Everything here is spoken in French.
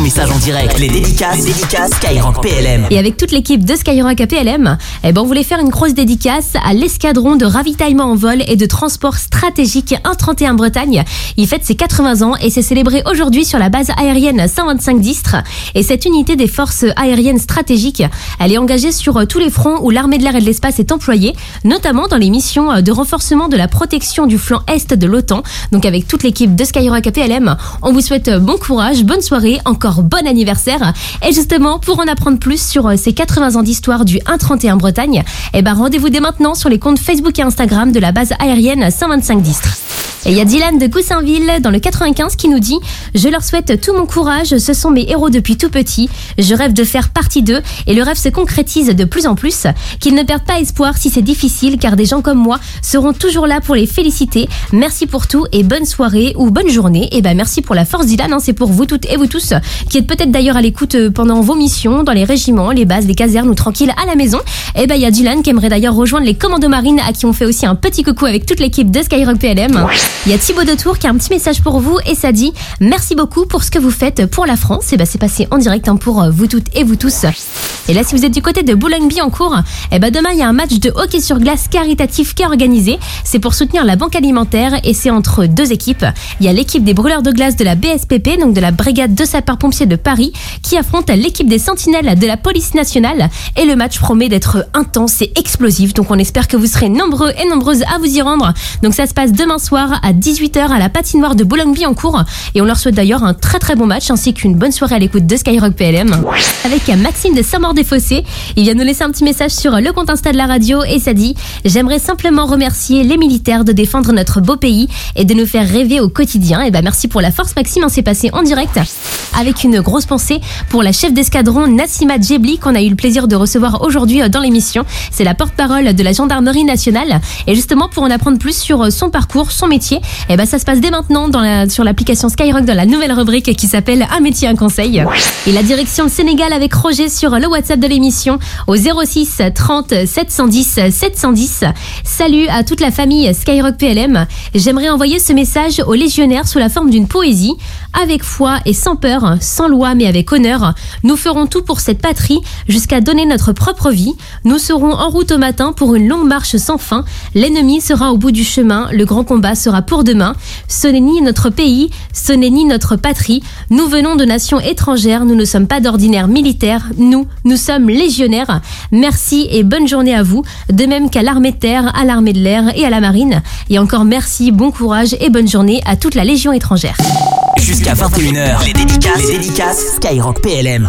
message en direct. Les dédicaces, Skyrock PLM. Et avec toute l'équipe de Skyrock APLM, eh ben on voulait faire une grosse dédicace à l'escadron de ravitaillement en vol et de transport stratégique 131 Bretagne. Il fête ses 80 ans et c'est célébré aujourd'hui sur la base aérienne 125 d'Istres. Et cette unité des forces aériennes stratégiques, elle est engagée sur euh, tous les fronts où l'armée de l'air et de l'espace est employée, notamment dans les missions euh, de renforcement de la protection du flanc est de l'OTAN. Donc avec toute l'équipe de Skyrock APLM, on vous souhaite euh, bon courage, bonne soirée, encore bon anniversaire. Et justement, pour en apprendre plus sur euh, ces 80 ans d'histoire du 131 Bretagne, eh ben rendez-vous dès maintenant sur les comptes Facebook et Instagram de la base aérienne 125 d'Istres. Et il y a Dylan de Goussainville dans le 95 qui nous dit Je leur souhaite tout mon courage, ce sont mes héros depuis tout petit. Je rêve de faire partie d'eux et le rêve se concrétise de plus en plus. Qu'ils ne perdent pas espoir si c'est difficile car des gens comme moi seront toujours là pour les féliciter. Merci pour tout et bonne soirée ou bonne journée. Et ben merci pour la force Dylan, hein, c'est pour vous toutes et vous tous qui êtes peut-être d'ailleurs à l'écoute euh, pendant vos missions dans les régiments, les bases, les casernes ou tranquilles à la maison. Et ben il y a Dylan qui aimerait d'ailleurs rejoindre les commandos marines à qui on fait aussi un petit coucou avec toute l'équipe de Skyrock PLM. Il y a Thibaut de Tour qui a un petit message pour vous et ça dit merci beaucoup pour ce que vous faites pour la France. Et ben c'est passé en direct hein, pour euh, vous toutes et vous tous. Et là, si vous êtes du côté de Boulogne-Billancourt, eh ben demain il y a un match de hockey sur glace caritatif qui est organisé. C'est pour soutenir la banque alimentaire et c'est entre deux équipes. Il y a l'équipe des brûleurs de glace de la BSPP, donc de la brigade de sapeurs-pompiers de Paris, qui affronte l'équipe des sentinelles de la police nationale. Et le match promet d'être intense et explosif. Donc on espère que vous serez nombreux et nombreuses à vous y rendre. Donc ça se passe demain soir à 18h à la patinoire de Boulogne-Billancourt. Et on leur souhaite d'ailleurs un très très bon match ainsi qu'une bonne soirée à l'écoute de Skyrock PLM. Avec Maxime de Saint-Maur-des-Fossés, il vient nous laisser un petit message sur le compte Insta de la radio et ça dit J'aimerais simplement remercier les militaires de défendre notre beau pays et de nous faire rêver au quotidien. Et ben merci pour la force Maxime, on s'est passé en direct avec une grosse pensée pour la chef d'escadron Nassima Djebli qu'on a eu le plaisir de recevoir aujourd'hui euh, dans l'émission. C'est la porte-parole de la gendarmerie nationale et justement pour en apprendre plus sur euh, son parcours, son métier, et ben ça se passe dès maintenant sur l'application Skyrock dans la nouvelle rubrique qui s'appelle Un métier, un conseil. Et la direction le Sénégal avec Roger sur le WhatsApp de l'émission au 06 30 710 710. Salut à toute la famille Skyrock PLM. J'aimerais envoyer ce message aux légionnaires sous la forme d'une poésie. Avec foi et sans peur, sans loi mais avec honneur, nous ferons tout pour cette patrie jusqu'à donner notre propre vie. Nous serons en route au matin pour une longue marche sans fin. L'ennemi sera au bout du chemin, le grand combat sera pour demain. Ce n'est ni notre pays, ce n'est ni notre patrie. Nous venons de nations étrangères, nous ne sommes pas d'ordinaires militaires, nous, nous sommes légionnaires. Merci et bonne journée à vous, de même qu'à l'armée de terre, à l'armée de l'air et à la marine. Et encore merci, bon courage et bonne journée à toute la Légion étrangère. Jusqu'à 21h, les dédicaces, les dédicaces Skyrock PLM.